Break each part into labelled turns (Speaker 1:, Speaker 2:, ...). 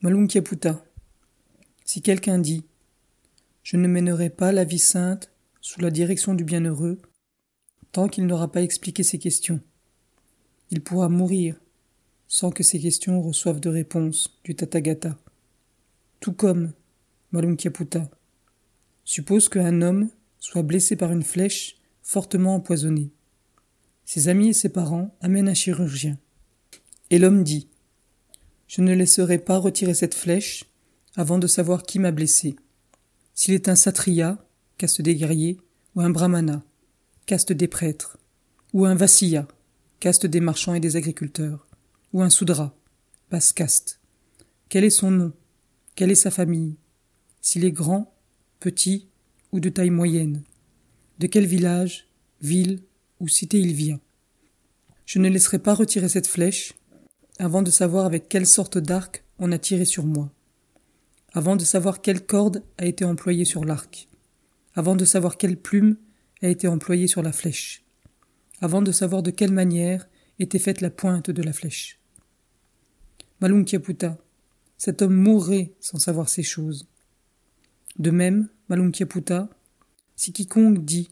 Speaker 1: Malunkyaputta. Si quelqu'un dit Je ne mènerai pas la vie sainte sous la direction du bienheureux, tant qu'il n'aura pas expliqué ses questions, il pourra mourir sans que ses questions reçoivent de réponse du Tathagata. Tout comme Malunkyaputta suppose qu'un homme soit blessé par une flèche fortement empoisonnée. Ses amis et ses parents amènent un chirurgien. Et l'homme dit Je ne laisserai pas retirer cette flèche avant de savoir qui m'a blessé. S'il est un satriya, caste des guerriers, ou un brahmana, caste des prêtres, ou un vassiya, caste des marchands et des agriculteurs, ou un soudra, basse caste. Quel est son nom? Quelle est sa famille? S'il est grand, petit ou de taille moyenne De quel village, ville ou cité il vient? Je ne laisserai pas retirer cette flèche avant de savoir avec quelle sorte d'arc on a tiré sur moi, avant de savoir quelle corde a été employée sur l'arc, avant de savoir quelle plume a été employée sur la flèche, avant de savoir de quelle manière était faite la pointe de la flèche. Malunkyaputta, cet homme mourrait sans savoir ces choses. De même, Malunkyaputta, si quiconque dit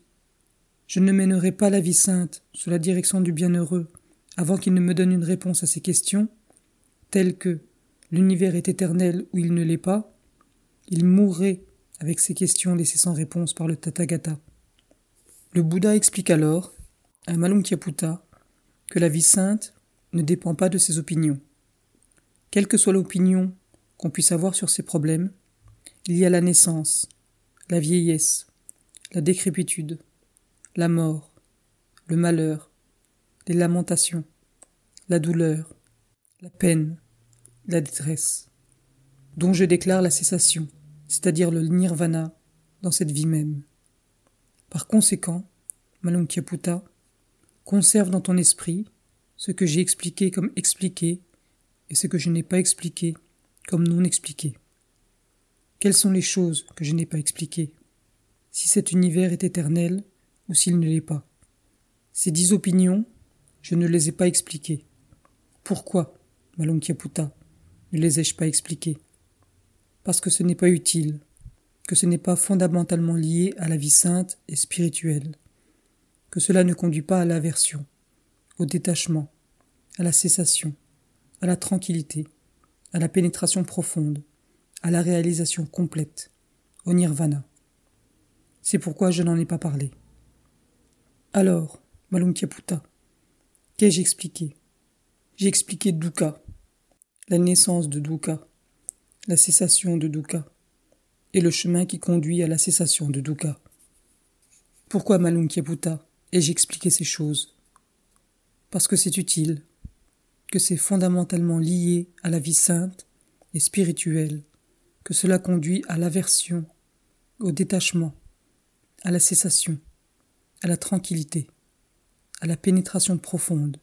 Speaker 1: Je ne mènerai pas la vie sainte sous la direction du bienheureux avant qu'il ne me donne une réponse à ces questions, telles que l'univers est éternel ou il ne l'est pas, il mourrait avec ces questions laissées sans réponse par le Tathagata. Le Bouddha explique alors à Malunkyaputta que la vie sainte ne dépend pas de ses opinions. Quelle que soit l'opinion qu'on puisse avoir sur ces problèmes, il y a la naissance, la vieillesse, la décrépitude, la mort, le malheur, les lamentations, la douleur, la peine, la détresse, dont je déclare la cessation, c'est-à-dire le nirvana, dans cette vie même. Par conséquent, Malunkyaputta, conserve dans ton esprit ce que j'ai expliqué comme expliqué et ce que je n'ai pas expliqué comme non expliqué. Quelles sont les choses que je n'ai pas expliquées? Si cet univers est éternel ou s'il ne l'est pas Ces dix opinions, je ne les ai pas expliquées. Pourquoi, Malunkyaputta, ne les ai-je pas expliquées Parce que ce n'est pas utile, que ce n'est pas fondamentalement lié à la vie sainte et spirituelle, que cela ne conduit pas à l'aversion, au détachement, à la cessation, à la tranquillité, à la pénétration profonde, à la réalisation complète, au nirvana. C'est pourquoi je n'en ai pas parlé. Alors, Malunkyaputta, Qu'ai-je expliqué? J'ai expliqué dukkha, la naissance de dukkha, la cessation de dukkha, et le chemin qui conduit à la cessation de dukkha. Pourquoi Malunkyaputta ai-je expliqué ces choses? Parce que c'est utile, que c'est fondamentalement lié à la vie sainte et spirituelle, que cela conduit à l'aversion, au détachement, à la cessation, à la tranquillité à la pénétration profonde,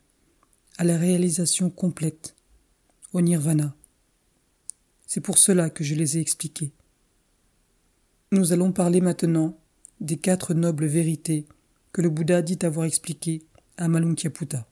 Speaker 1: à la réalisation complète, au nirvana. C'est pour cela que je les ai expliqués. Nous allons parler maintenant des quatre nobles vérités que le Bouddha dit avoir expliquées à Malunkyaputta.